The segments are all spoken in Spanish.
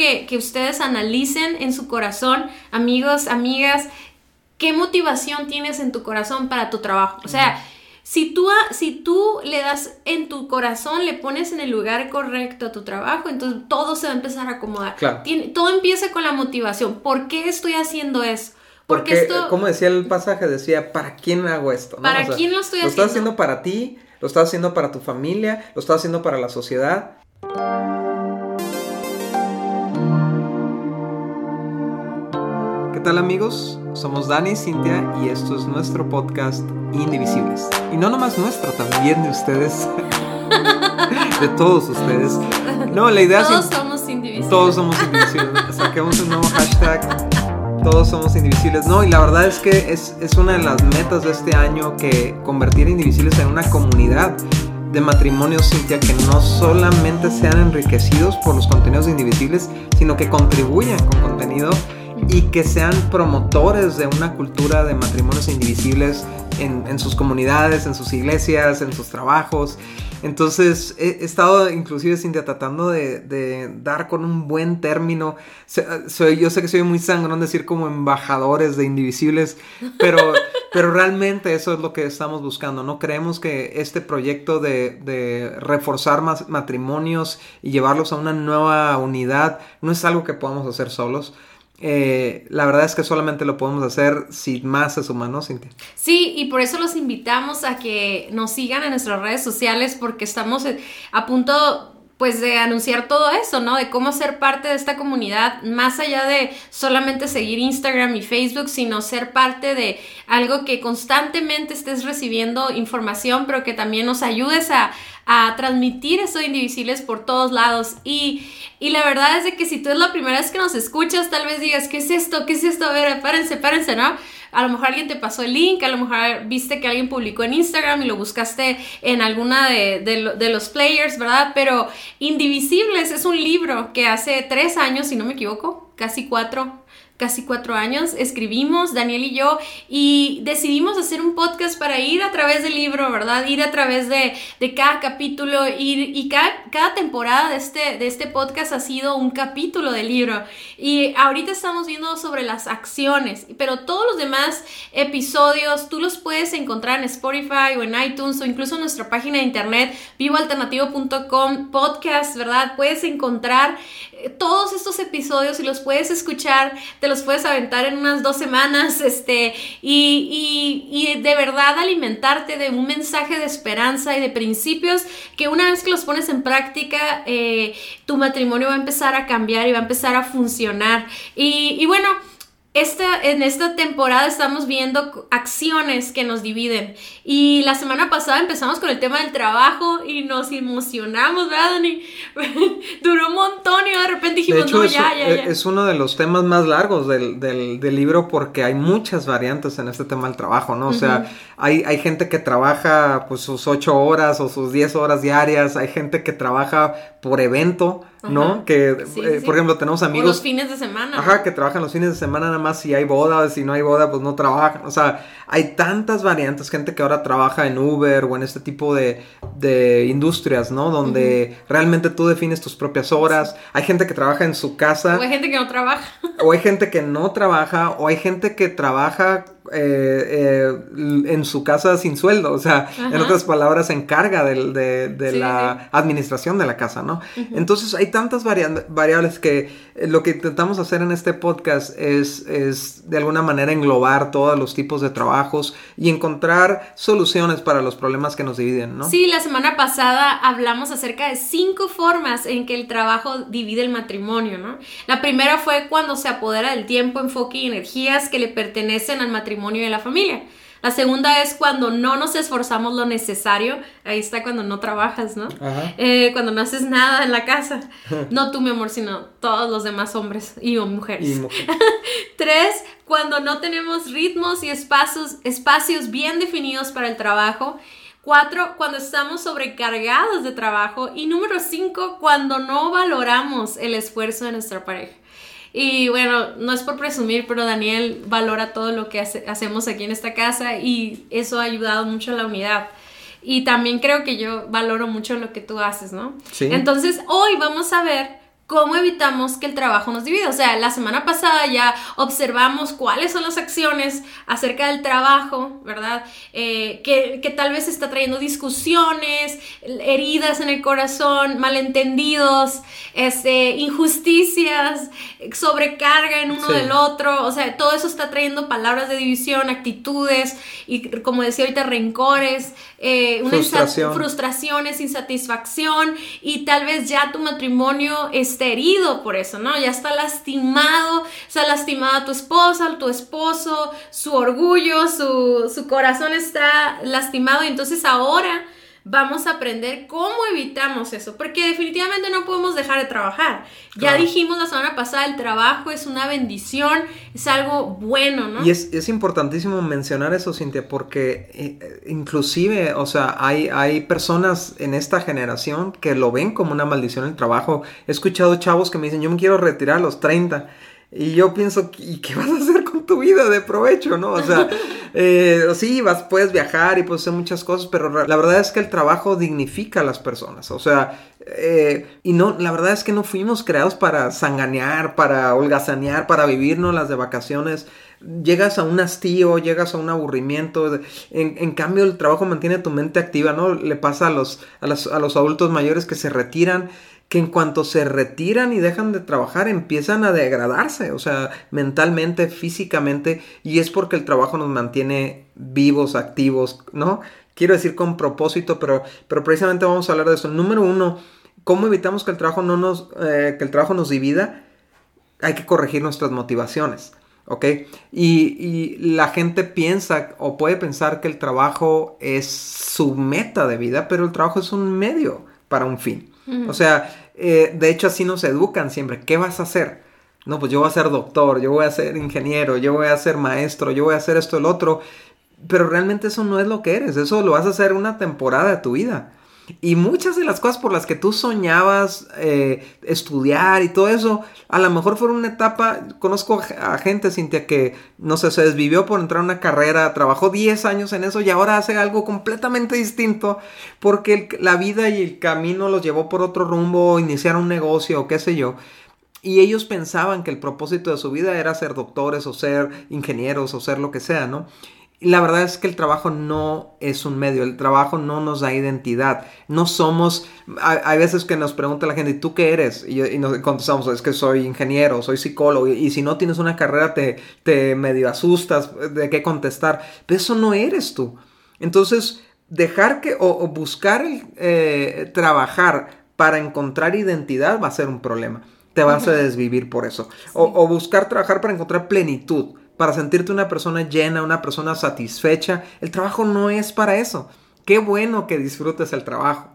que, que ustedes analicen en su corazón, amigos, amigas, qué motivación tienes en tu corazón para tu trabajo. O sea, si tú, si tú le das en tu corazón, le pones en el lugar correcto a tu trabajo, entonces todo se va a empezar a acomodar. todo empieza con la motivación. ¿Por qué estoy haciendo eso? Porque, esto... como decía el pasaje, decía, ¿para quién hago esto? ¿Para quién lo estoy haciendo? Lo estás haciendo para ti, lo estás haciendo para tu familia, lo estás haciendo para la sociedad. ¿Qué tal amigos? Somos Dani y Cintia y esto es nuestro podcast Indivisibles. Y no nomás nuestro, también de ustedes. de todos ustedes. No, la idea todos somos indivisibles. Todos somos indivisibles. Saquemos un nuevo hashtag. Todos somos indivisibles. No, y la verdad es que es, es una de las metas de este año que convertir Indivisibles en una comunidad de matrimonios, Cintia, que no solamente sean enriquecidos por los contenidos indivisibles, sino que contribuyan con contenido y que sean promotores de una cultura de matrimonios indivisibles en, sus comunidades, en sus iglesias, en sus trabajos. Entonces he, estado inclusive Cintia tratando de, dar con un buen término. Soy, yo sé que soy muy sangrón decir como embajadores de indivisibles, pero, pero realmente eso es lo que estamos buscando. No creemos que este proyecto de, de reforzar más matrimonios y llevarlos a una nueva unidad no es algo que podamos hacer solos. Eh, la verdad es que solamente lo podemos hacer si más es humano, Cintia. Sí, y por eso los invitamos a que nos sigan en nuestras redes sociales porque estamos a punto pues de anunciar todo eso, ¿no? De cómo ser parte de esta comunidad, más allá de solamente seguir Instagram y Facebook, sino ser parte de algo que constantemente estés recibiendo información, pero que también nos ayudes a, a transmitir eso indivisibles por todos lados. Y, y, la verdad es de que si tú es la primera vez que nos escuchas, tal vez digas, ¿qué es esto? ¿Qué es esto? A ver, párense, párense, ¿no? A lo mejor alguien te pasó el link, a lo mejor viste que alguien publicó en Instagram y lo buscaste en alguna de, de, los players, ¿verdad? Pero Indivisibles es un libro que hace tres años, si no me equivoco, casi cuatro, casi cuatro años, escribimos, Daniel y yo, y decidimos hacer un podcast para ir a través del libro, ¿verdad? Ir a través de, cada capítulo, ir, y cada, cada, temporada de este, de este podcast ha sido un capítulo del libro. Y ahorita estamos viendo sobre las acciones, pero todos los demás episodios tú los puedes encontrar en Spotify o en iTunes o incluso en nuestra página de internet, vivoalternativo.com, podcast, ¿verdad? Puedes encontrar todos estos episodios y los puedes escuchar los puedes aventar en unas dos semanas, este, y, y, de verdad alimentarte de un mensaje de esperanza y de principios que una vez que los pones en práctica, eh, tu matrimonio va a empezar a cambiar y va a empezar a funcionar. Y, y bueno, esta, en esta temporada estamos viendo acciones que nos dividen. Y la semana pasada empezamos con el tema del trabajo y nos emocionamos, ¿verdad, Dani? Duró un montón y de repente dijimos, no, ya, ya, ya. Es uno de los temas más largos del, del, del, libro porque hay muchas variantes en este tema del trabajo, ¿no? O sea, hay, hay gente que trabaja pues sus ocho horas o sus diez horas diarias, hay gente que trabaja por evento ¿no? Que, eh, por ejemplo, tenemos amigos... los fines de semana. Ajá, que trabajan los fines de semana nada más si hay boda, si no hay boda, pues no trabajan. O sea, hay tantas variantes, gente que ahora trabaja en Uber o en este tipo de, de industrias, ¿no? Donde realmente tú defines tus propias horas. Hay gente que trabaja en su casa. O hay gente que no trabaja. o hay gente que no trabaja, o hay gente que trabaja eh, eh, en su casa sin sueldo, o sea, en otras palabras, se encarga de, la administración de la casa, ¿no? Entonces hay tantas variables que lo que intentamos hacer en este podcast es, es de alguna manera englobar todos los tipos de trabajos y encontrar soluciones para los problemas que nos dividen, ¿no? Sí, la semana pasada hablamos acerca de cinco formas en que el trabajo divide el matrimonio, ¿no? La primera fue cuando se apodera del tiempo, enfoque y energías que le pertenecen al matrimonio y de la familia. La segunda es cuando no nos esforzamos lo necesario. Ahí está cuando no trabajas, ¿no? Eh, cuando no haces nada en la casa. No tú, mi amor, sino todos los demás hombres y mujeres. Tres, cuando no tenemos ritmos y espacios, espacios bien definidos para el trabajo. Cuatro, cuando estamos sobrecargados de trabajo. Y número cinco, cuando no valoramos el esfuerzo de nuestra pareja. Y bueno, no es por presumir, pero Daniel valora todo lo que hacemos aquí en esta casa y eso ha ayudado mucho a la unidad. Y también creo que yo valoro mucho lo que tú haces, ¿no? Sí. Entonces, hoy vamos a ver ¿cómo evitamos que el trabajo nos divida? O sea, la semana pasada ya observamos cuáles son las acciones acerca del trabajo, ¿verdad? Eh, que, que, tal vez está trayendo discusiones, heridas en el corazón, malentendidos, este, injusticias, sobrecarga en uno del otro, o sea, todo eso está trayendo palabras de división, actitudes y como decía ahorita, rencores, eh, una frustraciones, insatisfacción y tal vez ya tu matrimonio esté herido por eso, ¿no? Ya está lastimado, se ha lastimado a tu esposa, tu esposo, su orgullo, su, su corazón está lastimado y entonces ahora vamos a aprender cómo evitamos eso, porque definitivamente no podemos dejar de trabajar. Ya dijimos la semana pasada, el trabajo es una bendición, es algo bueno, ¿no? Y es, importantísimo mencionar eso, Cintia, porque eh, inclusive, o sea, hay, hay personas en esta generación que lo ven como una maldición el trabajo. He escuchado chavos que me dicen, yo me quiero retirar a los 30. Y yo pienso, ¿y qué vas a hacer tu vida de provecho, no? O sea, eh, sí, vas, puedes viajar y puedes hacer muchas cosas, pero la verdad es que el trabajo dignifica a las personas. O sea, eh, y no, la verdad es que no fuimos creados para sanganear, para holgazanear, para vivirnos las de vacaciones. Llegas a un hastío, llegas a un aburrimiento. En, en, cambio, el trabajo mantiene tu mente activa, ¿no? Le pasa a los, a los, a los adultos mayores que se retiran que en cuanto se retiran y dejan de trabajar empiezan a degradarse, o sea, mentalmente, físicamente, y es porque el trabajo nos mantiene vivos, activos, ¿no? Quiero decir con propósito, pero, pero precisamente vamos a hablar de eso. Número uno, ¿cómo evitamos que el trabajo no nos, eh, que el trabajo nos divida? Hay que corregir nuestras motivaciones. ¿ok? Y, y, la gente piensa o puede pensar que el trabajo es su meta de vida, pero el trabajo es un medio para un fin. O sea, eh, de hecho así nos educan siempre. ¿Qué vas a hacer? No, pues yo voy a ser doctor, yo voy a ser ingeniero, yo voy a ser maestro, yo voy a hacer esto, el otro. Pero realmente eso no es lo que eres, eso lo vas a hacer una temporada de tu vida. Y muchas de las cosas por las que tú soñabas eh, estudiar y todo eso, a lo mejor fueron una etapa, conozco a gente, Cintia, que, no sé, se desvivió por entrar a una carrera, trabajó 10 años en eso y ahora hace algo completamente distinto porque la vida y el camino los llevó por otro rumbo, iniciar un negocio o qué sé yo. Y ellos pensaban que el propósito de su vida era ser doctores o ser ingenieros o ser lo que sea, ¿no? La verdad es que el trabajo no es un medio, el trabajo no nos da identidad. No somos, hay, veces que nos pregunta la gente, ¿y tú qué eres? Y, nos contestamos, es que soy ingeniero, soy psicólogo, y, si no tienes una carrera te, te medio asustas de qué contestar. Pero eso no eres tú. Entonces, dejar que, o, buscar el, eh, trabajar para encontrar identidad va a ser un problema. Te vas a desvivir por eso. o buscar trabajar para encontrar plenitud para sentirte una persona llena, una persona satisfecha. El trabajo no es para eso. Qué bueno que disfrutes el trabajo.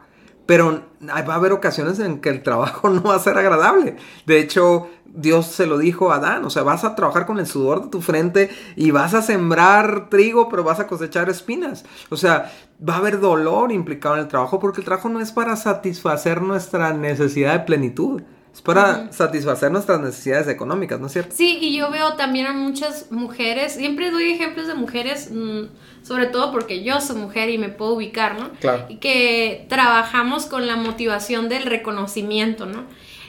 Pero va a haber ocasiones en que el trabajo no va a ser agradable. De hecho, Dios se lo dijo a Adán, o sea, vas a trabajar con el sudor de tu frente y vas a sembrar trigo, pero vas a cosechar espinas. O sea, va a haber dolor implicado en el trabajo porque el trabajo no es para satisfacer nuestra necesidad de plenitud. Es para satisfacer nuestras necesidades económicas, ¿no es cierto? Sí, y yo veo también a muchas mujeres, siempre doy ejemplos de mujeres, mm, sobre todo porque yo soy mujer y me puedo ubicar, ¿no? Claro. Y que trabajamos con la motivación del reconocimiento, ¿no?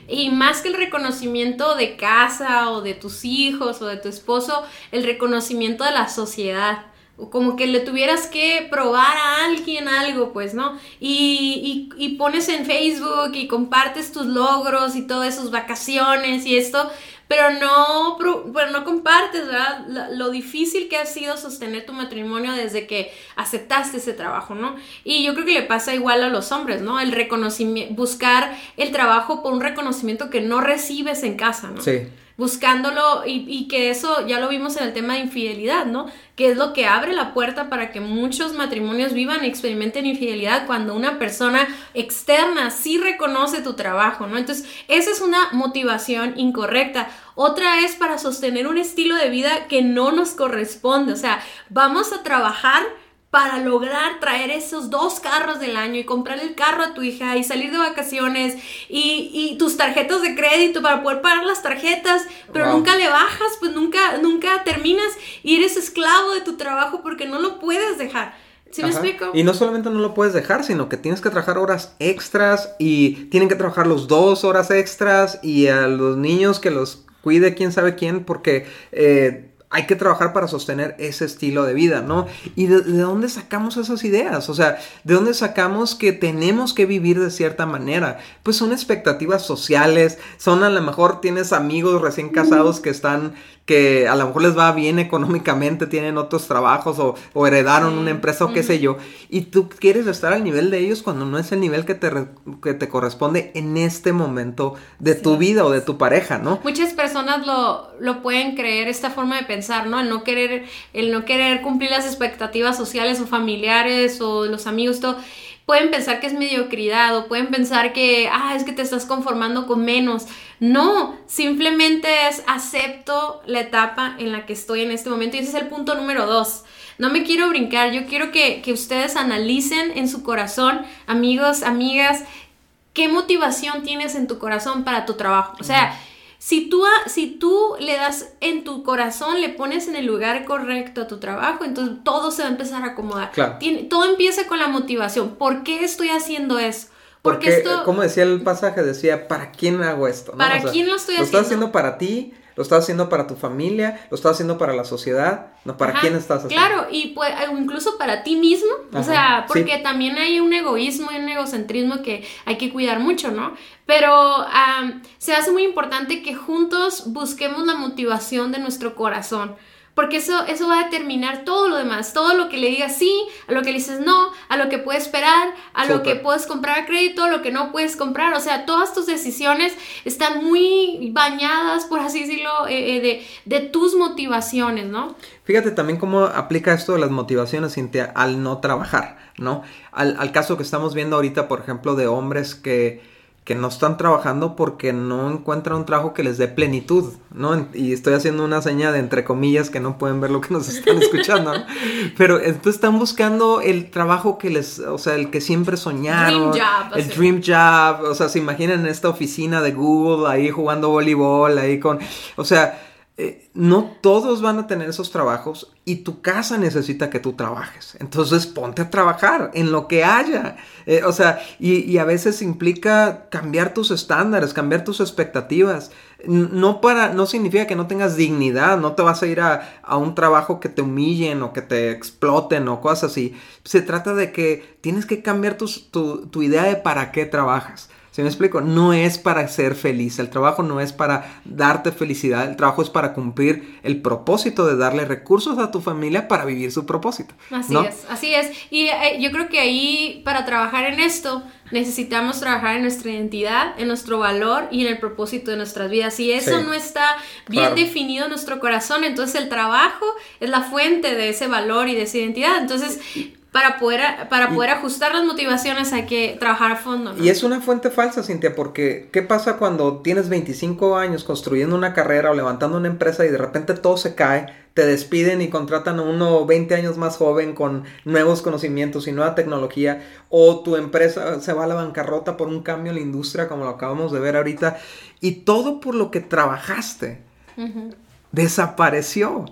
Y más que el reconocimiento de casa o de tus hijos o de tu esposo, el reconocimiento de la sociedad como que le tuvieras que probar a alguien algo, pues, ¿no? Y, y, pones en Facebook y compartes tus logros y todas sus vacaciones y esto, pero no, pero no compartes, ¿verdad? Lo, difícil que ha sido sostener tu matrimonio desde que aceptaste ese trabajo, ¿no? Y yo creo que le pasa igual a los hombres, ¿no? El reconocimiento, buscar el trabajo por un reconocimiento que no recibes en casa, ¿no? Sí buscándolo y, que eso ya lo vimos en el tema de infidelidad, ¿no? Que es lo que abre la puerta para que muchos matrimonios vivan y experimenten infidelidad cuando una persona externa sí reconoce tu trabajo, ¿no? Entonces, esa es una motivación incorrecta. Otra es para sostener un estilo de vida que no nos corresponde, o sea, vamos a trabajar para lograr traer esos dos carros del año y comprar el carro a tu hija y salir de vacaciones y, tus tarjetas de crédito para poder pagar las tarjetas, pero nunca le bajas, pues nunca, nunca terminas y eres esclavo de tu trabajo porque no lo puedes dejar. ¿Sí me explico? Y no solamente no lo puedes dejar, sino que tienes que trabajar horas extras y tienen que trabajar los dos horas extras y a los niños que los cuide quién sabe quién porque eh, hay que trabajar para sostener ese estilo de vida, ¿no? ¿Y de, dónde sacamos esas ideas? O sea, ¿de dónde sacamos que tenemos que vivir de cierta manera? Pues son expectativas sociales, son a lo mejor tienes amigos recién casados que están que a lo mejor les va bien económicamente, tienen otros trabajos o, heredaron una empresa o qué sé yo, y tú quieres estar al nivel de ellos cuando no es el nivel que te, que te corresponde en este momento de tu vida o de tu pareja, ¿no? Muchas personas lo, lo pueden creer, esta forma de pensar, ¿no? El no querer, el no querer cumplir las expectativas sociales o familiares o los amigos, todo pueden pensar que es mediocridad o pueden pensar que, ah, es que te estás conformando con menos. No, simplemente es acepto la etapa en la que estoy en este momento y ese es el punto número dos. No me quiero brincar, yo quiero que, que ustedes analicen en su corazón, amigos, amigas, qué motivación tienes en tu corazón para tu trabajo. O sea, si tú, si tú le das en tu corazón, le pones en el lugar correcto a tu trabajo, entonces todo se va a empezar a acomodar. todo empieza con la motivación. ¿Por qué estoy haciendo eso? Porque, esto... como decía el pasaje, decía, ¿para quién hago esto? ¿Para quién lo estoy haciendo? Lo estás haciendo para ti, lo estás haciendo para tu familia, lo estás haciendo para la sociedad, no para quién estás haciendo. Claro, y pues, incluso para ti mismo, o sea, porque también hay un egoísmo y un egocentrismo que hay que cuidar mucho, ¿no? Pero se hace muy importante que juntos busquemos la motivación de nuestro corazón porque eso, eso va a determinar todo lo demás, todo lo que le digas sí, a lo que le dices no, a lo que puedes esperar, a lo que puedes comprar a crédito, a lo que no puedes comprar, o sea, todas tus decisiones están muy bañadas, por así decirlo, eh, eh, de, de, tus motivaciones, ¿no? Fíjate también cómo aplica esto de las motivaciones, Cintia, al no trabajar, ¿no? Al, al caso que estamos viendo ahorita, por ejemplo, de hombres que que no están trabajando porque no encuentran un trabajo que les dé plenitud, ¿no? Y estoy haciendo una seña de entre comillas que no pueden ver lo que nos están escuchando, ¿no? Pero entonces están buscando el trabajo que les, o sea, el que siempre soñaron. Dream job, el dream job, o sea, se imaginan esta oficina de Google ahí jugando voleibol, ahí con, o sea, eh, no todos van a tener esos trabajos y tu casa necesita que tú trabajes. Entonces ponte a trabajar en lo que haya. Eh, o sea, y, a veces implica cambiar tus estándares, cambiar tus expectativas. No, para, no significa que no tengas dignidad, no te vas a ir a, un trabajo que te humillen o que te exploten o cosas así. Se trata de que tienes que cambiar tu, tu idea de para qué trabajas. ¿Se me explico? No es para ser feliz, el trabajo no es para darte felicidad, el trabajo es para cumplir el propósito de darle recursos a tu familia para vivir su propósito. Así es, así es. Y eh, yo creo que ahí para trabajar en esto necesitamos trabajar en nuestra identidad, en nuestro valor y en el propósito de nuestras vidas. Si eso no está bien definido en nuestro corazón, entonces el trabajo es la fuente de ese valor y de esa identidad. Entonces para poder, para poder ajustar las motivaciones hay que trabajar a fondo. Y es una fuente falsa, Cintia, porque ¿qué pasa cuando tienes 25 años construyendo una carrera o levantando una empresa y de repente todo se cae, te despiden y contratan a uno 20 años más joven con nuevos conocimientos y nueva tecnología, o tu empresa se va a la bancarrota por un cambio en la industria como lo acabamos de ver ahorita, y todo por lo que trabajaste desapareció.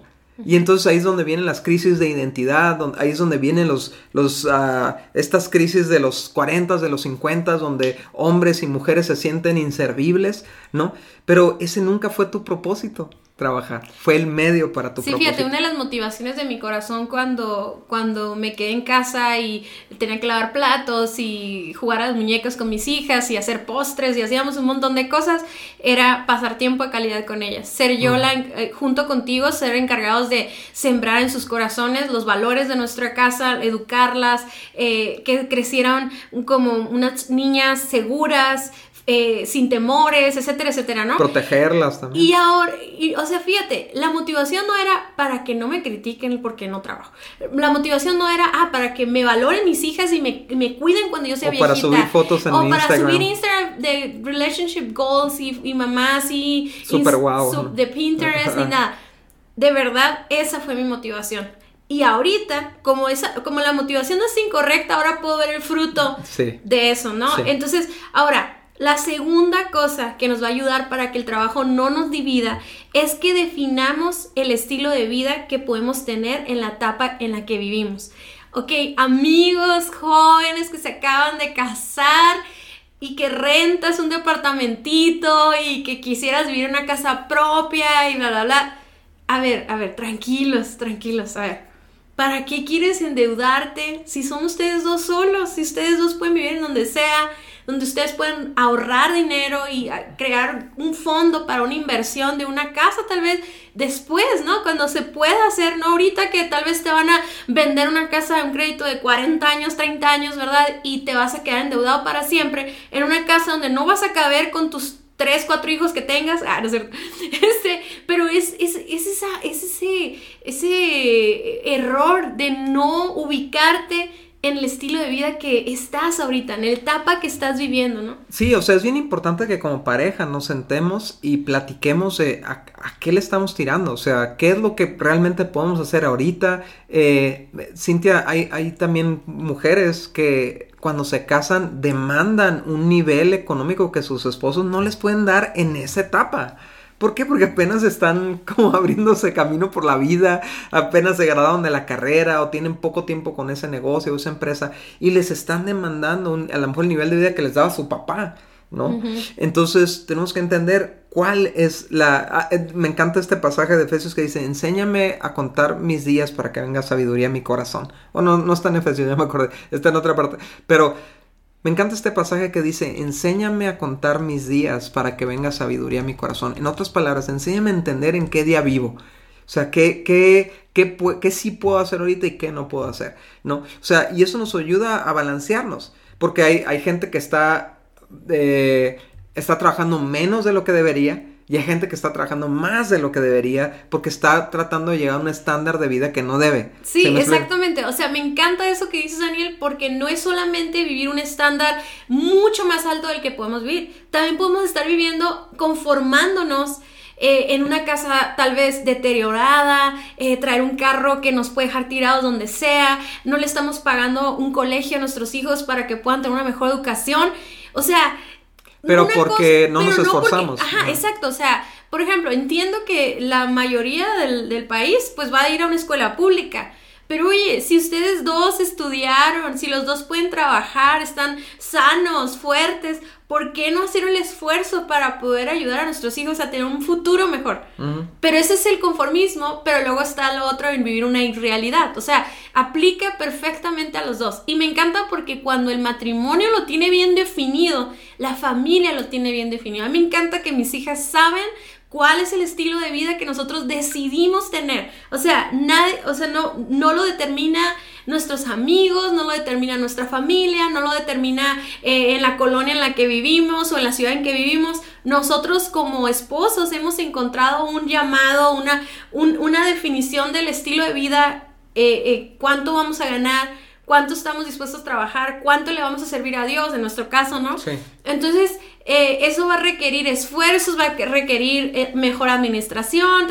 Y entonces ahí es donde vienen las crisis de identidad, ahí es donde vienen los, los, uh, estas crisis de los 40, de los 50, donde hombres y mujeres se sienten inservibles, ¿no? Pero ese nunca fue tu propósito trabajar. Fue el medio para tu Sí, fíjate, una de las motivaciones de mi corazón cuando, cuando me quedé en casa y tenía que lavar platos y jugar a las muñecas con mis hijas y hacer postres y hacíamos un montón de cosas, era pasar tiempo de calidad con ellas. Ser yo, la, eh, junto contigo, ser encargados de sembrar en sus corazones los valores de nuestra casa, educarlas, eh, que crecieran como unas niñas seguras, eh, sin temores, etcétera, etcétera, ¿no? Protegerlas también. Y ahora, o sea, fíjate, la motivación no era para que no me critiquen porque no trabajo. La motivación no era, ah, para que me valoren mis hijas y me, me cuiden cuando yo sea o viejita. para subir fotos en o para subir Instagram de relationship goals y, y mamás y... Super wow. de Pinterest ni nada. De verdad, esa fue mi motivación. Y ahorita, como, esa, como la motivación es incorrecta, ahora puedo ver el fruto de eso, ¿no? Entonces, ahora, la segunda cosa que nos va a ayudar para que el trabajo no nos divida es que definamos el estilo de vida que podemos tener en la etapa en la que vivimos. ok, amigos jóvenes que se acaban de casar y que rentas un departamentito y que quisieras vivir en una casa propia y bla, bla, bla. A ver, a ver, tranquilos, tranquilos, a ver. ¿Para qué quieres endeudarte si son ustedes dos solos? Si ustedes dos pueden vivir en donde sea, donde ustedes pueden ahorrar dinero y ah, crear un fondo para una inversión de una casa tal vez después, ¿no? Cuando se pueda hacer, no ahorita que tal vez te van a vender una casa de un crédito de 40 años, 30 años, ¿verdad? Y te vas a quedar endeudado para siempre en una casa donde no vas a caber con tus tres, cuatro hijos que tengas, ah, no es cierto, este, pero es, es, es, esa, es ese, ese error de no ubicarte en el estilo de vida que estás ahorita, en la etapa que estás viviendo, ¿no? Sí, o sea, es bien importante que como pareja nos sentemos y platiquemos de a, qué le estamos tirando, o sea, qué es lo que realmente podemos hacer ahorita. Eh, Cintia, hay, hay también mujeres que cuando se casan demandan un nivel económico que sus esposos no les pueden dar en esa etapa. ¿Por qué? Porque apenas están como abriéndose camino por la vida, apenas se graduaron de la carrera o tienen poco tiempo con ese negocio o esa empresa y les están demandando a lo mejor el nivel de vida que les daba su papá, ¿no? Entonces tenemos que entender cuál es la... Ah, eh, me encanta este pasaje de Efesios que dice, enséñame a contar mis días para que venga sabiduría a mi corazón. O no, no está en Efesios, ya me acordé, está en otra parte. Pero me encanta este pasaje que dice, enséñame a contar mis días para que venga sabiduría a mi corazón. En otras palabras, enséñame a entender en qué día vivo. O sea, qué, qué, qué, qué sí puedo hacer ahorita y qué no puedo hacer. ¿no? O sea, y eso nos ayuda a balancearnos. Porque hay, hay gente que está, eh, está trabajando menos de lo que debería y hay gente que está trabajando más de lo que debería porque está tratando de llegar a un estándar de vida que no debe. Sí, exactamente. O sea, me encanta eso que dices, Daniel, porque no es solamente vivir un estándar mucho más alto del que podemos vivir. También podemos estar viviendo conformándonos. Eh, en una casa tal vez deteriorada, eh, traer un carro que nos puede dejar tirados donde sea, no le estamos pagando un colegio a nuestros hijos para que puedan tener una mejor educación. O sea, pero porque no nos esforzamos. ajá, exacto. O sea, por ejemplo, entiendo que la mayoría del, del país pues va a ir a una escuela pública. Pero oye, si ustedes dos estudiaron, si los dos pueden trabajar, están sanos, fuertes, ¿por qué no hacer el esfuerzo para poder ayudar a nuestros hijos a tener un futuro mejor? Pero ese es el conformismo, pero luego está lo otro en vivir una irrealidad. O sea, aplica perfectamente a los dos. Y me encanta porque cuando el matrimonio lo tiene bien definido, la familia lo tiene bien definido. A mí me encanta que mis hijas saben cuál es el estilo de vida que nosotros decidimos tener. O sea, nadie, o sea, no, no lo determina nuestros amigos, no lo determina nuestra familia, no lo determina eh, en la colonia en la que vivimos o en la ciudad en que vivimos. Nosotros como esposos hemos encontrado un llamado, una, una definición del estilo de vida, eh, eh, cuánto vamos a ganar, cuánto estamos dispuestos a trabajar, cuánto le vamos a servir a Dios, en nuestro caso, ¿no? Sí. Entonces, eh, eso va a requerir esfuerzos, va a requerir eh, mejor administración,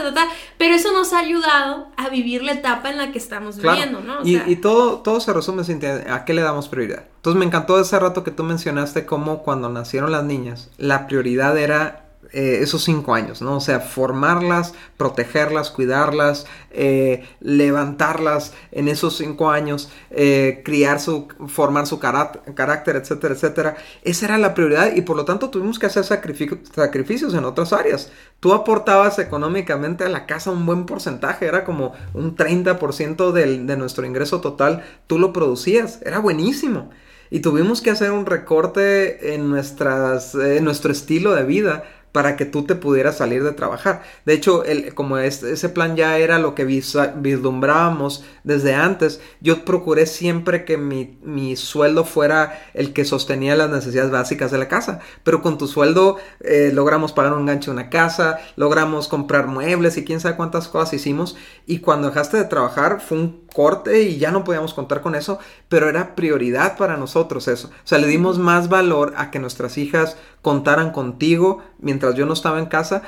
pero eso nos ha ayudado a vivir la etapa en la que estamos viviendo, ¿no? y, todo, todo se resume, Cintia, ¿a qué le damos prioridad? Entonces me encantó ese rato que tú mencionaste cómo cuando nacieron las niñas, la prioridad era eh, esos cinco años, ¿no? O sea, formarlas, protegerlas, cuidarlas, eh, levantarlas en esos cinco años, eh, criar su, formar su carácter, etcétera, etcétera. Esa era la prioridad y por lo tanto tuvimos que hacer sacrificios en otras áreas. Tú aportabas económicamente a la casa un buen porcentaje, era como un 30% del, de nuestro ingreso total, tú lo producías, era buenísimo. Y tuvimos que hacer un recorte en, nuestras, en nuestro estilo de vida para que tú te pudieras salir de trabajar. De hecho, el, como ese plan ya era lo que vislumbrábamos desde antes, yo procuré siempre que mi, sueldo fuera el que sostenía las necesidades básicas de la casa. Pero con tu sueldo eh, logramos pagar un gancho de una casa, logramos comprar muebles y quién sabe cuántas cosas hicimos. Y cuando dejaste de trabajar fue un corte y ya no podíamos contar con eso, pero era prioridad para nosotros eso. O sea, le dimos más valor a que nuestras hijas contaran contigo mientras yo no estaba en casa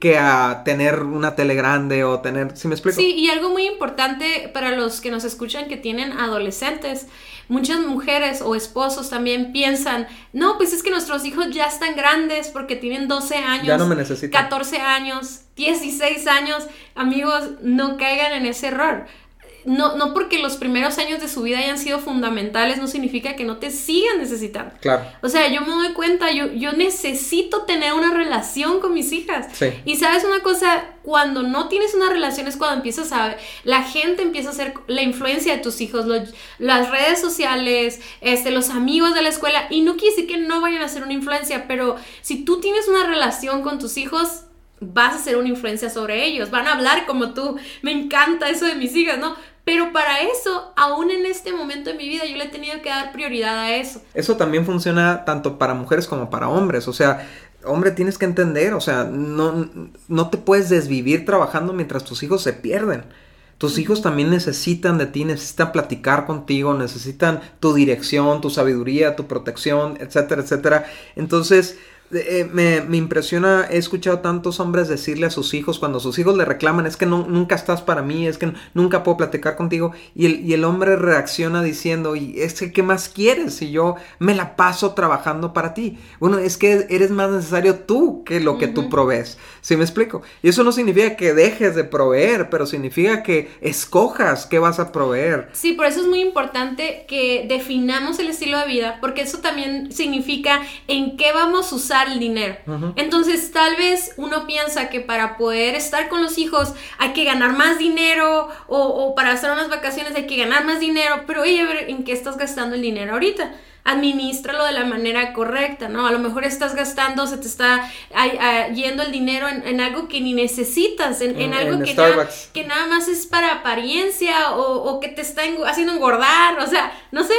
que a tener una tele grande o tener, ¿sí me explico? Sí, y algo muy importante para los que nos escuchan que tienen adolescentes, muchas mujeres o esposos también piensan, no, pues es que nuestros hijos ya están grandes porque tienen 12 años, ya no me necesitan. 14 años, 16 años, amigos, no caigan en ese error no, no porque los primeros años de su vida hayan sido fundamentales, no significa que no te sigan necesitando. Claro. O sea, yo me doy cuenta, yo, yo necesito tener una relación con mis hijas. Sí. Y sabes una cosa, cuando no tienes una relación es cuando empiezas a... La gente empieza a ser la influencia de tus hijos, los- las redes sociales, este, los amigos de la escuela. Y no quiere decir que no vayan a ser una influencia, pero si tú tienes una relación con tus hijos, vas a ser una influencia sobre ellos. Van a hablar como tú. Me encanta eso de mis hijas, ¿no? Pero para eso, aún en este momento de mi vida, yo le he tenido que dar prioridad a eso. Eso también funciona tanto para mujeres como para hombres. O sea, hombre, tienes que entender, o sea, no, no te puedes desvivir trabajando mientras tus hijos se pierden. Tus hijos también necesitan de ti, necesitan platicar contigo, necesitan tu dirección, tu sabiduría, tu protección, etcétera, etcétera. Entonces, eh, me, me impresiona, he escuchado tantos hombres decirle a sus hijos, cuando sus hijos le reclaman, es que no, nunca estás para mí, es que nunca puedo platicar contigo, y el, y el hombre reacciona diciendo, y es que, ¿qué más quieres si yo me la paso trabajando para ti? Bueno, es que eres más necesario tú que lo que tú provees, ¿sí me explico? Y eso no significa que dejes de proveer, pero significa que escojas qué vas a proveer. Sí, por eso es muy importante que definamos el estilo de vida, porque eso también significa en qué vamos a usar el dinero. Entonces, tal vez uno piensa que para poder estar con los hijos hay que ganar más dinero o, o para hacer unas vacaciones hay que ganar más dinero, pero oye, a ver, ¿en qué estás gastando el dinero ahorita? Administralo de la manera correcta, ¿no? A lo mejor estás gastando, se te está ah, yendo el dinero en, en algo que ni necesitas, en, algo en que, nada, que nada más es para apariencia o, o que te está haciendo engordar, o sea, no sé.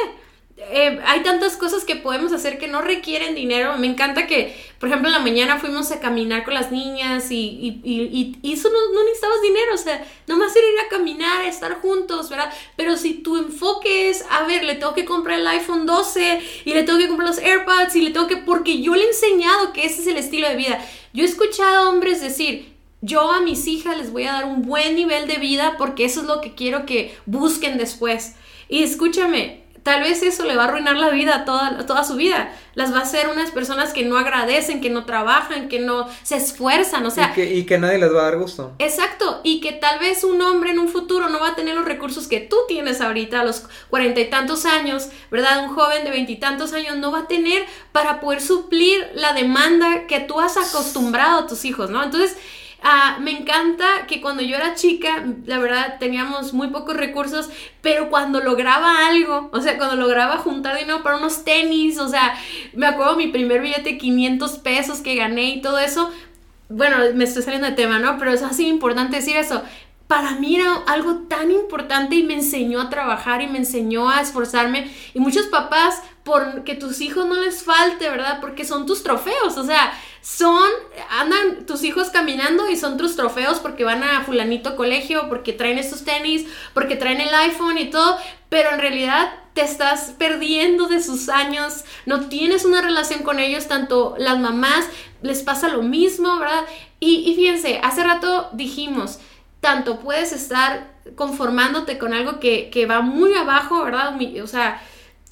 Eh, hay tantas cosas que podemos hacer que no requieren dinero. Me encanta que, por ejemplo, en la mañana fuimos a caminar con las niñas y, eso no, no necesitabas dinero, o sea, nomás era ir a caminar, estar juntos, ¿verdad? Pero si tu enfoque es, a ver, le tengo que comprar el iPhone 12 y le tengo que comprar los AirPods y le tengo que, porque yo le he enseñado que ese es el estilo de vida. Yo he escuchado a hombres decir, yo a mis hijas les voy a dar un buen nivel de vida porque eso es lo que quiero que busquen después. Y escúchame, tal vez eso le va a arruinar la vida toda, toda su vida. Las va a hacer unas personas que no agradecen, que no trabajan, que no se esfuerzan, o sea... y, que, y que nadie les va a dar gusto. Exacto, y que tal vez un hombre en un futuro no va a tener los recursos que tú tienes ahorita a los cuarenta y tantos años, ¿verdad? Un joven de veintitantos años no va a tener para poder suplir la demanda que tú has acostumbrado a tus hijos, ¿no? Entonces, ah, me encanta que cuando yo era chica, la verdad, teníamos muy pocos recursos, pero cuando lograba algo, o sea, cuando lograba juntar dinero para unos tenis, o sea, me acuerdo mi primer billete de 500 pesos que gané y todo eso, bueno, me estoy saliendo de tema, ¿no? Pero es así importante decir eso. Para mí era algo tan importante y me enseñó a trabajar y me enseñó a esforzarme. Y muchos papás, por que tus hijos no les falte, ¿verdad? Porque son tus trofeos. O sea, son, andan tus hijos caminando y son tus trofeos porque van a fulanito colegio, porque traen estos tenis, porque traen el iPhone y todo. Pero en realidad te estás perdiendo de sus años, no tienes una relación con ellos, tanto las mamás les pasa lo mismo, ¿verdad? Y, fíjense, hace rato dijimos, tanto puedes estar conformándote con algo que, que va muy abajo, ¿verdad? O sea,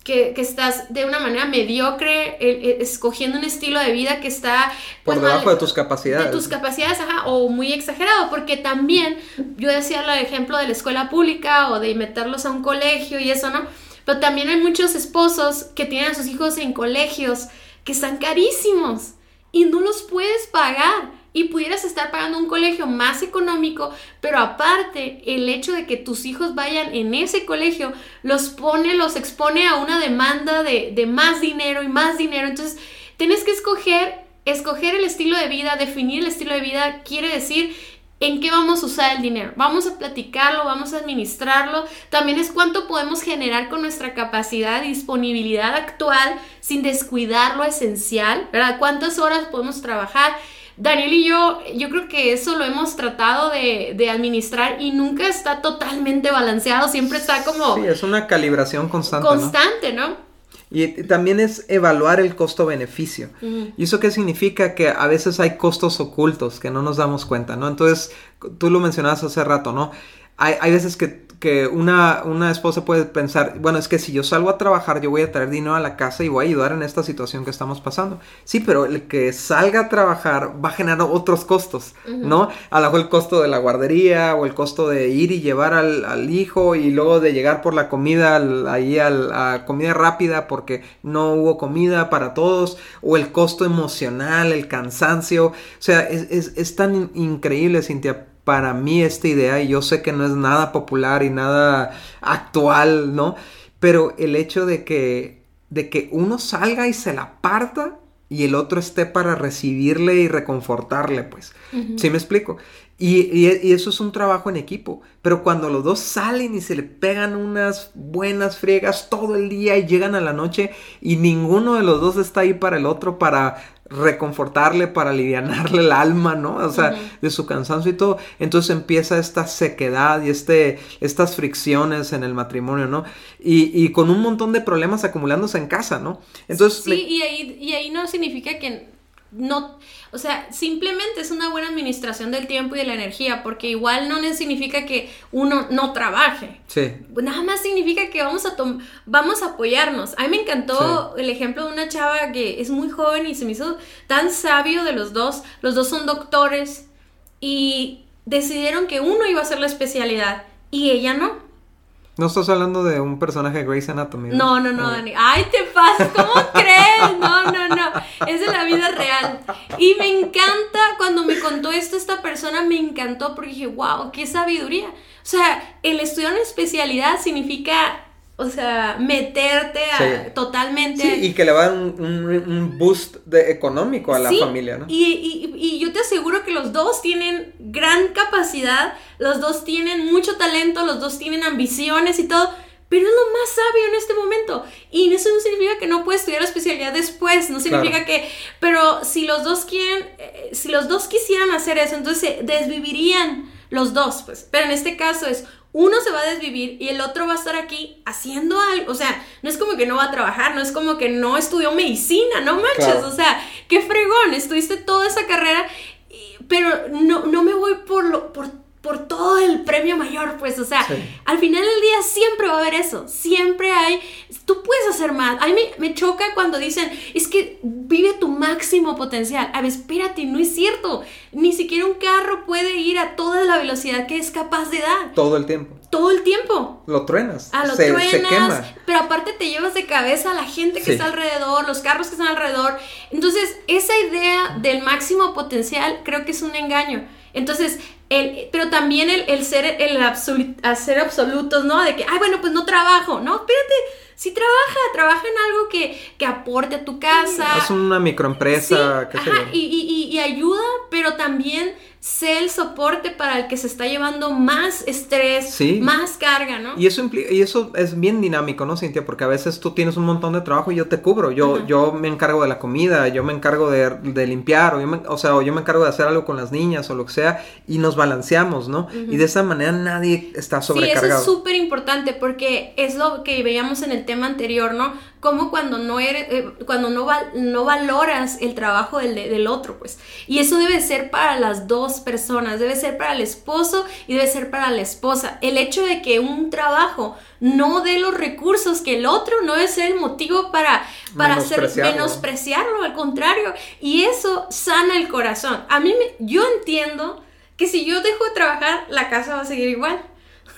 que, que estás de una manera mediocre, el- el- escogiendo un estilo de vida que está... Por pues, debajo mal- de tus capacidades. de tus capacidades, ajá, o muy exagerado, porque también yo decía el ejemplo de la escuela pública o de meterlos a un colegio y eso, ¿no? Pero también hay muchos esposos que tienen a sus hijos en colegios que están carísimos y no los puedes pagar. Y pudieras estar pagando un colegio más económico, pero aparte el hecho de que tus hijos vayan en ese colegio los pone, los expone a una demanda de, de más dinero y más dinero. Entonces, tienes que escoger escoger el estilo de vida, definir el estilo de vida, quiere decir en qué vamos a usar el dinero. Vamos a platicarlo, vamos a administrarlo. También es cuánto podemos generar con nuestra capacidad disponibilidad actual sin descuidar lo esencial, ¿verdad? ¿Cuántas horas podemos trabajar? Daniel y yo, yo creo que eso lo hemos tratado de, de administrar y nunca está totalmente balanceado, siempre está como Sí, es una calibración constante, constante, ¿no? Y también es evaluar el costo-beneficio. ¿Y eso qué significa? Que a veces hay costos ocultos que no nos damos cuenta, ¿no? Entonces, tú lo mencionabas hace rato, ¿no? Hay, hay veces que, que una, una esposa puede pensar, bueno, es que si yo salgo a trabajar, yo voy a traer dinero a la casa y voy a ayudar en esta situación que estamos pasando. Sí, pero el que salga a trabajar va a generar otros costos, ¿no? A lo mejor el costo de la guardería o el costo de ir y llevar al, hijo y luego de llegar por la comida ahí a la comida rápida porque no hubo comida para todos o el costo emocional, el cansancio. O sea, es, es, es tan increíble, Cintia para mí esta idea, y yo sé que no es nada popular y nada actual, ¿no? Pero el hecho de que, de que uno salga y se la parta y el otro esté para recibirle y reconfortarle, pues. ¿Sí me explico? Y, y, eso es un trabajo en equipo. Pero cuando los dos salen y se le pegan unas buenas friegas todo el día y llegan a la noche y ninguno de los dos está ahí para el otro para reconfortarle, para aliviarle el alma, ¿no? O sea, de su cansancio y todo. Entonces empieza esta sequedad y este, estas fricciones en el matrimonio, ¿no? Y, y con un montón de problemas acumulándose en casa, ¿no? Entonces... Sí, y, ahí, y ahí no significa que no, o sea, simplemente es una buena administración del tiempo y de la energía, porque igual no significa que uno no trabaje. Sí. Nada más significa que vamos a vamos a apoyarnos. A mí me encantó el ejemplo de una chava que es muy joven y se me hizo tan sabio de los dos. Los dos son doctores y decidieron que uno iba a hacer la especialidad y ella no. No estás hablando de un personaje de Grey's Anatomy. No, no, no, Dani. Ay, te pasa, ¿cómo crees? No, no. Es de la vida real. Y me encanta cuando me contó esto esta persona, me encantó porque dije, wow, qué sabiduría. O sea, el estudiar una especialidad significa o sea, meterte totalmente. Sí, y que le va a dar un, boost de, económico a la familia, ¿no? Y, y, yo te aseguro que los dos tienen gran capacidad, los dos tienen mucho talento, los dos tienen ambiciones y todo, pero es lo más sabio en este momento. Y eso no significa que no puedes estudiar la especialidad después, no significa que, pero si los dos quieren, eh, si los dos quisieran hacer eso, entonces desvivirían los dos, pues. Pero en este caso es uno se va a desvivir y el otro va a estar aquí haciendo algo. O sea, no es como que no va a trabajar, no es como que no estudió medicina, no manches. O sea, qué fregón, estuviste toda esa carrera, pero no, no me voy por lo, por por todo el premio mayor, pues, o sea, al final del día siempre va a haber eso, siempre hay, tú puedes hacer más. A mí me, choca cuando dicen, es que vive tu máximo potencial. A ver, espérate, no es cierto. Ni siquiera un carro puede ir a toda la velocidad que es capaz de dar. Todo el tiempo. Todo el tiempo. Lo truenas. A lo truenas. Pero aparte te llevas de cabeza a la gente que está alrededor, los carros que están alrededor. Entonces, esa idea del máximo potencial creo que es un engaño. Entonces, el, pero también el, ser el hacer absolutos, ¿no? De que, ay, bueno, pues no trabajo, ¿no? Espérate, si trabaja, trabaja en algo que, que aporte a tu casa. Es una microempresa, qué sé yo. Y, y, y, ayuda, pero también sé el soporte para el que se está llevando más estrés, más carga, ¿no? Y eso implica, y eso es bien dinámico, ¿no, Cintia? Porque a veces tú tienes un montón de trabajo y yo te cubro. Yo, yo me encargo de la comida, yo me encargo de, limpiar, o, yo o sea, o yo me encargo de hacer algo con las niñas o lo que sea, y nos balanceamos, ¿no? Y de esa manera nadie está sobrecargado. Sí, eso es súper importante porque es lo que veíamos en el tema anterior, ¿no? Como cuando no eres, eh, cuando no, no valoras el trabajo del, del otro, pues. Y eso debe ser para las dos personas, debe ser para el esposo y debe ser para la esposa. El hecho de que un trabajo no dé los recursos que el otro no debe ser el motivo para, para menospreciarlo. menospreciarlo, al contrario. Y eso sana el corazón. A mí, me, yo entiendo que si yo dejo de trabajar, la casa va a seguir igual.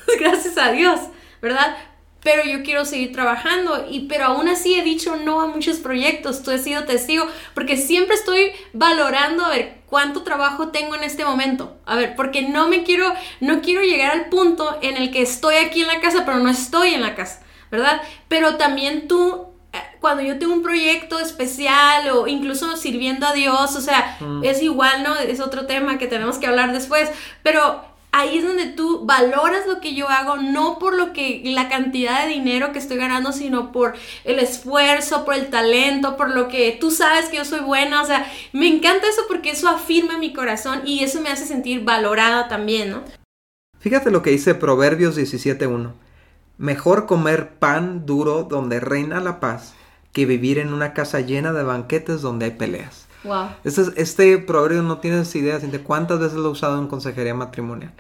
Gracias a Dios, ¿verdad? Pero yo quiero seguir trabajando y pero aún así he dicho no a muchos proyectos, tú has sido testigo, porque siempre estoy valorando a ver cuánto trabajo tengo en este momento. A ver, porque no me quiero no quiero llegar al punto en el que estoy aquí en la casa, pero no estoy en la casa, ¿verdad? Pero también tú eh, cuando yo tengo un proyecto especial o incluso sirviendo a Dios, o sea, mm. es igual, ¿no? Es otro tema que tenemos que hablar después, pero ahí es donde tú valoras lo que yo hago, no por lo que la cantidad de dinero que estoy ganando, sino por el esfuerzo, por el talento, por lo que tú sabes que yo soy buena, o sea, me encanta eso porque eso afirma mi corazón y eso me hace sentir valorada también, ¿no? Fíjate lo que dice Proverbios 17.1. Mejor comer pan duro donde reina la paz que vivir en una casa llena de banquetes donde hay peleas. Wow. Este, este proverbio no tienes idea de cuántas veces lo he usado en consejería matrimonial.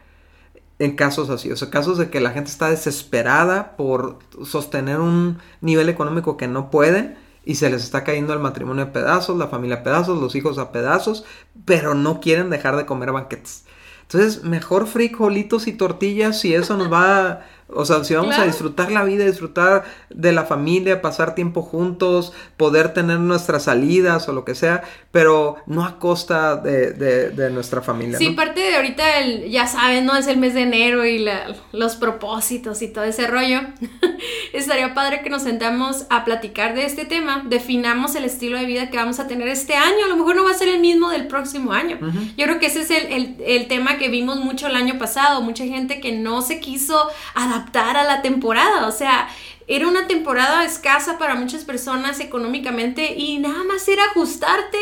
en casos así, o sea, casos de que la gente está desesperada por sostener un nivel económico que no pueden y se les está cayendo el matrimonio a pedazos, la familia a pedazos, los hijos a pedazos, pero no quieren dejar de comer banquetes. Entonces, mejor frijolitos y tortillas si eso nos va o sea, si vamos a disfrutar la vida, disfrutar de la familia, pasar tiempo juntos, poder tener nuestras salidas o lo que sea, pero no a costa de, nuestra familia. Sí, parte de ahorita, el, ya saben, ¿no? Es el mes de enero y los propósitos y todo ese rollo. Estaría padre que nos sentamos a platicar de este tema, definamos el estilo de vida que vamos a tener este año, a lo mejor no va a ser el mismo del próximo año. Yo creo que ese es el, el tema que vimos mucho el año pasado, mucha gente que no se quiso adaptar a la temporada. O sea, era una temporada escasa para muchas personas económicamente y nada más era ajustarte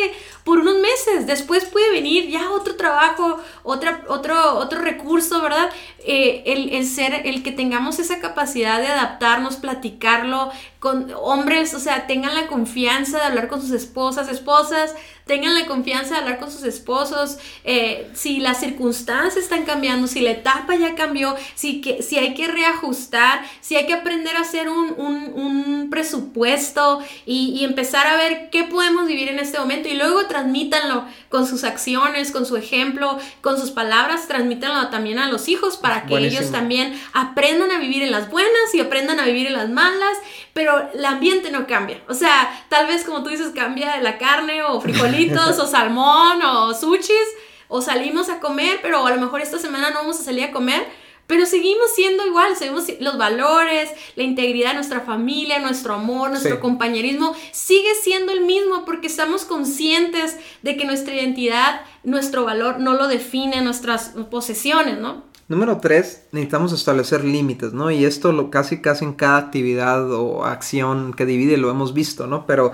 por unos meses. Después puede venir ya otro trabajo, otra, otro, otro recurso, ¿verdad? Eh, el, el, ser, el que tengamos esa capacidad de adaptarnos, platicarlo con hombres, o sea, tengan la confianza de hablar con sus esposas, esposas, tengan la confianza de hablar con sus esposos, eh, si las circunstancias están cambiando, si la etapa ya cambió, si, que, si hay que reajustar, si hay que aprender a hacer un, un, presupuesto y, y, empezar a ver qué podemos vivir en este momento y luego transmítanlo con sus acciones, con su ejemplo, con sus palabras, transmítanlo también a los hijos para que ellos también aprendan a vivir en las buenas y aprendan a vivir en las malas, pero el ambiente no cambia. O sea, tal vez como tú dices, cambia la carne o frijolitos o salmón o sushis o salimos a comer, pero a lo mejor esta semana no vamos a salir a comer, pero seguimos siendo igual, seguimos los valores, la integridad de nuestra familia, nuestro amor, nuestro compañerismo, sigue siendo el mismo porque estamos conscientes de que nuestra identidad, nuestro valor no lo define nuestras posesiones, ¿no? Número tres, necesitamos establecer límites, ¿no? Y esto lo casi casi en cada actividad o acción que divide lo hemos visto, ¿no? Pero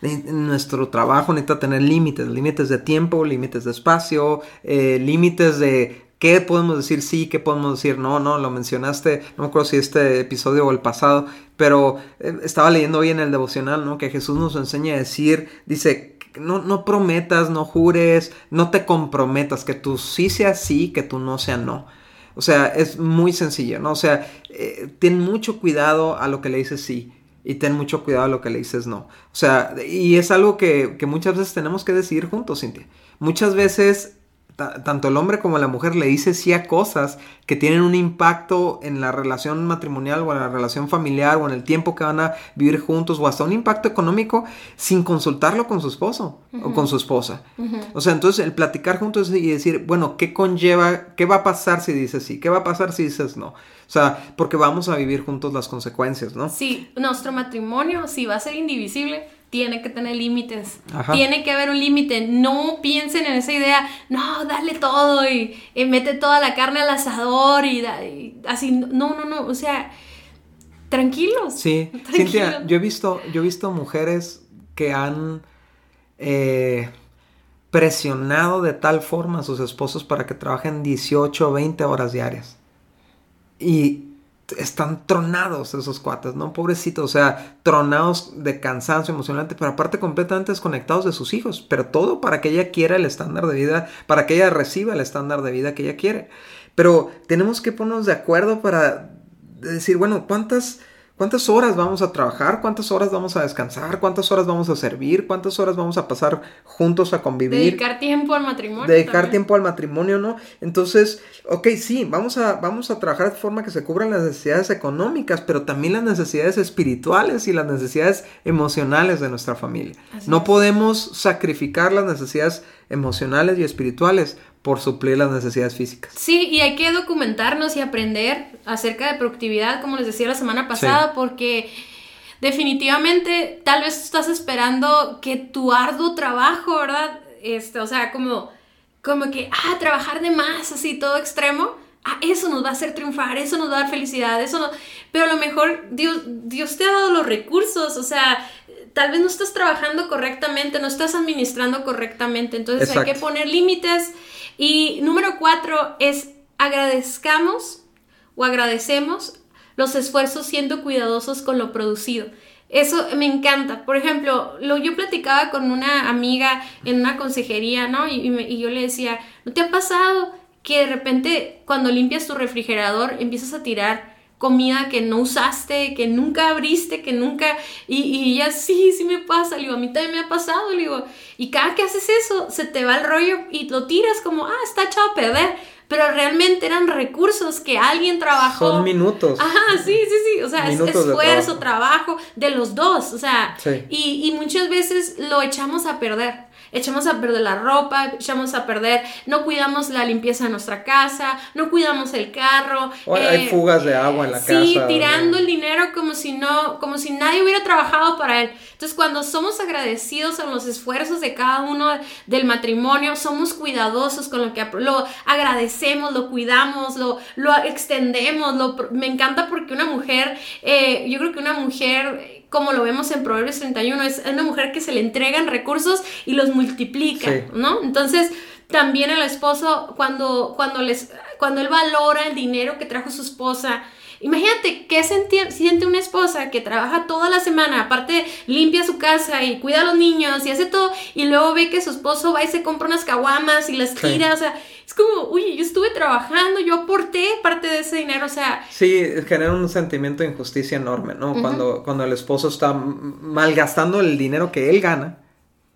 nuestro trabajo necesita tener límites, límites de tiempo, límites de espacio, eh, límites de qué podemos decir sí, qué podemos decir no, no, lo mencionaste, no me acuerdo si este episodio o el pasado, pero eh, estaba leyendo hoy en el devocional, ¿no? Que Jesús nos enseña a decir, dice, no, no prometas, no jures, no te comprometas, que tú sí sea sí, que tú no sea no. O sea, es muy sencillo, ¿no? O sea, eh, ten mucho cuidado a lo que le dices sí y ten mucho cuidado a lo que le dices no. O sea, y es algo que, que muchas veces tenemos que decidir juntos, Cintia. Muchas veces tanto el hombre como la mujer le dice sí a cosas que tienen un impacto en la relación matrimonial o en la relación familiar o en el tiempo que van a vivir juntos o hasta un impacto económico sin consultarlo con su esposo o con su esposa. O sea, entonces el platicar juntos y decir, bueno, ¿qué conlleva? ¿Qué va a pasar si dices sí? ¿Qué va a pasar si dices no? O sea, porque vamos a vivir juntos las consecuencias, ¿no? Sí, nuestro matrimonio, si va a ser indivisible, tiene que tener límites. Tiene que haber un límite. No piensen en esa idea, no, dale todo y, mete toda la carne al asador y, así. No, no, no. O sea, tranquilos. Sí, Cintia, yo he visto, yo he visto mujeres que han eh, presionado de tal forma a sus esposos para que trabajen 18 o 20 horas diarias. Y están tronados esos cuates, ¿no? Pobrecitos, o sea, tronados de cansancio emocionante, pero aparte completamente desconectados de sus hijos, pero todo para que ella quiera el estándar de vida, para que ella reciba el estándar de vida que ella quiere. Pero tenemos que ponernos de acuerdo para decir, bueno, ¿cuántas ¿Cuántas horas vamos a trabajar? ¿Cuántas horas vamos a descansar? ¿Cuántas horas vamos a servir? ¿Cuántas horas vamos a pasar juntos a convivir? Dedicar tiempo al matrimonio. Dedicar tiempo al matrimonio, ¿no? Entonces, ok, sí, vamos a, vamos a trabajar de forma que se cubran las necesidades económicas, pero también las necesidades espirituales y las necesidades emocionales de nuestra familia. no podemos sacrificar las necesidades emocionales y espirituales por suplir las necesidades físicas. Sí, y hay que documentarnos y aprender acerca de productividad, como les decía la semana pasada, porque definitivamente tal vez estás esperando que tu arduo trabajo, ¿verdad? Este, o sea, como, como que, ah, trabajar de más, así, todo extremo. Ah, eso nos va a hacer triunfar, eso nos va a dar felicidad, eso no... Pero a lo mejor Dios, Dios te ha dado los recursos, o sea, tal vez no estás trabajando correctamente, no estás administrando correctamente, entonces hay que poner límites. Y número cuatro es agradezcamos o agradecemos los esfuerzos siendo cuidadosos con lo producido. Eso me encanta. Por ejemplo, lo, yo platicaba con una amiga en una consejería, ¿no? Y, y yo le decía, ¿no te ha pasado que de repente cuando limpias tu refrigerador empiezas a tirar comida que no usaste, que nunca abriste, que nunca... Y, y ella, sí, sí me pasa, le digo, a mí también me ha pasado, le digo, y cada que haces eso, se te va el rollo y lo tiras como, ah, está echado a perder, pero realmente eran recursos que alguien trabajó. Son minutos. Ajá, sí, sí, sí, o sea, es esfuerzo, trabajo. de los dos, o sea, y, y muchas veces lo echamos a perder echamos a perder la ropa, echamos a perder, no cuidamos la limpieza de nuestra casa, no cuidamos el carro. hay eh, fugas de agua en la casa. Sí, tirando el dinero como si no, como si nadie hubiera trabajado para él. Entonces, cuando somos agradecidos en los esfuerzos de cada uno del matrimonio, somos cuidadosos con lo que lo agradecemos, lo cuidamos, lo, lo extendemos. Lo, me encanta porque una mujer, eh, yo creo que una mujer como lo vemos en Proverbios 31, es una mujer que se le entregan recursos y los multiplica, ¿no? Entonces, también el esposo, cuando, cuando, les, cuando él valora el dinero que trajo su esposa, Imagínate qué siente una esposa que trabaja toda la semana, aparte limpia su casa y cuida a los niños y hace todo, y luego ve que su esposo va y se compra unas caguamas y las tira, o sea, es como, uy, yo estuve trabajando, yo aporté parte de ese dinero, o sea... Sí, genera un sentimiento de injusticia enorme, ¿no? cuando, cuando el esposo está malgastando el dinero que él gana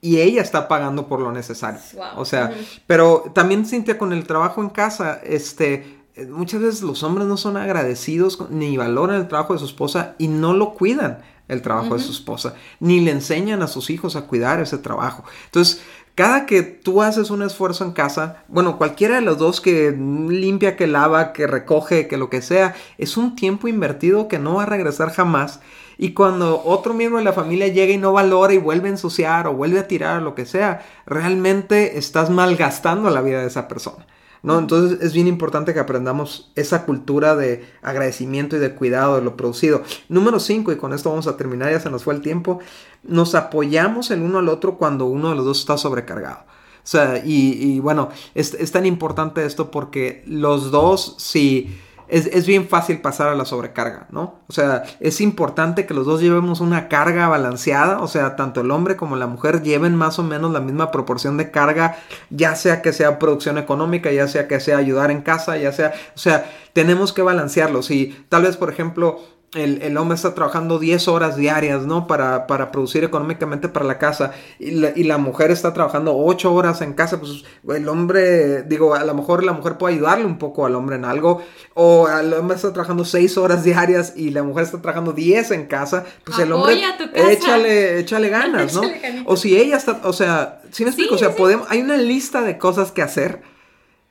y ella está pagando por lo necesario. O sea, pero también Cintia con el trabajo en casa, este, muchas veces los hombres no son agradecidos ni valoran el trabajo de su esposa y no lo cuidan el trabajo de su esposa, ni le enseñan a sus hijos a cuidar ese trabajo. Entonces, cada que tú haces un esfuerzo en casa, bueno, cualquiera de los dos que limpia, que lava, que recoge, que lo que sea, es un tiempo invertido que no va a regresar jamás. Y cuando otro miembro de la familia llega y no valora y vuelve a ensuciar o vuelve a tirar o lo que sea, realmente estás malgastando la vida de esa persona. ¿No? Entonces es bien importante que aprendamos esa cultura de agradecimiento y de cuidado de lo producido. Número 5, y con esto vamos a terminar, ya se nos fue el tiempo, nos apoyamos el uno al otro cuando uno de los dos está sobrecargado. O sea, y, bueno, es, es, tan importante esto porque los dos, si es, bien fácil pasar a la sobrecarga, ¿no? O sea, es importante que los dos llevemos una carga balanceada, o sea, tanto el hombre como la mujer lleven más o menos la misma proporción de carga, ya sea que sea producción económica, ya sea que sea ayudar en casa, ya sea, o sea, tenemos que balancearlo. Si tal vez, por ejemplo, el, hombre está trabajando 10 horas diarias, ¿no? Para, para producir económicamente para la casa y la, y la, mujer está trabajando 8 horas en casa, pues el hombre, digo, a lo mejor la mujer puede ayudarle un poco al hombre en algo, o el hombre está trabajando 6 horas diarias y la mujer está trabajando 10 en casa, pues el hombre, échale, échale ganas, ¿no? o si ella está, o sea, si me explico? o sea, podemos, hay una lista de cosas que hacer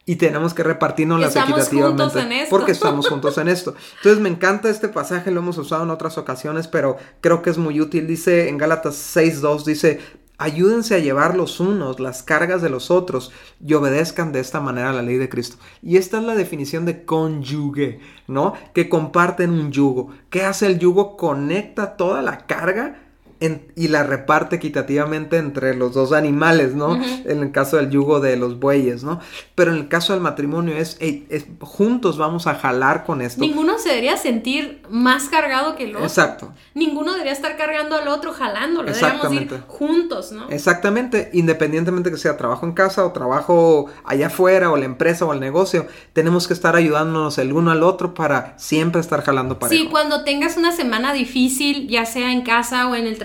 y tenemos que repartirnos las equitativamente porque estamos juntos en esto. Entonces me encanta este pasaje, lo hemos usado en otras ocasiones, pero creo que es muy útil. Dice en Gálatas 6:2 dice, "Ayúdense a llevar los unos las cargas de los otros y obedezcan de esta manera la ley de Cristo." Y esta es la definición de cónyuge, ¿no? Que comparten un yugo. ¿Qué hace el yugo? Conecta toda la carga y la reparte equitativamente entre los dos animales, ¿no? En el caso del yugo de los bueyes, ¿no? Pero en el caso del matrimonio es, juntos vamos a jalar con esto. Ninguno se debería sentir más cargado que el otro. Exacto. Ninguno debería estar cargando al otro, jalándolo. Deberíamos ir juntos, ¿no? Exactamente. Independientemente que sea trabajo en casa o trabajo allá afuera o la empresa o el negocio, tenemos que estar ayudándonos el uno al otro para siempre estar jalando para Sí, cuando tengas una semana difícil, ya sea en casa o en el trabajo,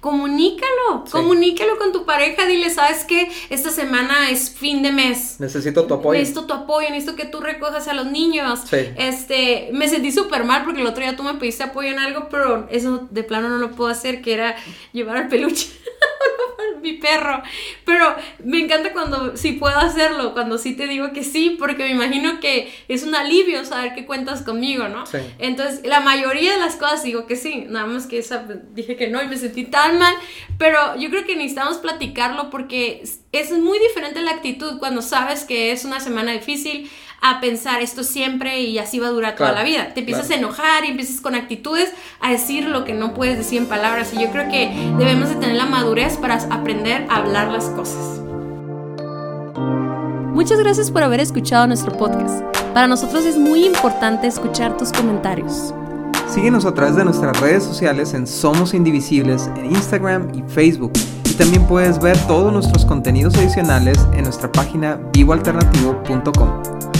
comunícalo, comunícalo con tu pareja, dile, ¿sabes qué? Esta semana es fin de mes. Necesito tu apoyo. Necesito tu apoyo, necesito que tú recojas a los niños. Este, me sentí súper mal porque el otro día tú me pediste apoyo en algo, pero eso de plano no lo puedo hacer, que era llevar al peluche. Mi perro. Pero me encanta cuando sí puedo hacerlo, cuando sí te digo que sí, porque me imagino que es un alivio saber que cuentas conmigo, ¿no? Entonces, la mayoría de las cosas digo que sí, nada más que esa dije que no y me sentí tan mal, pero yo creo que necesitamos platicarlo porque es muy diferente la actitud cuando sabes que es una semana difícil a pensar esto siempre y así va a durar toda la vida. Te empiezas a enojar y empiezas con actitudes a decir lo que no puedes decir en palabras y yo creo que debemos de tener la madurez para aprender a hablar las cosas. Muchas gracias por haber escuchado nuestro podcast. Para nosotros es muy importante escuchar tus comentarios. Síguenos a través de nuestras redes sociales en Somos Indivisibles en Instagram y Facebook también puedes ver todos nuestros contenidos adicionales en nuestra página vivoalternativo.com.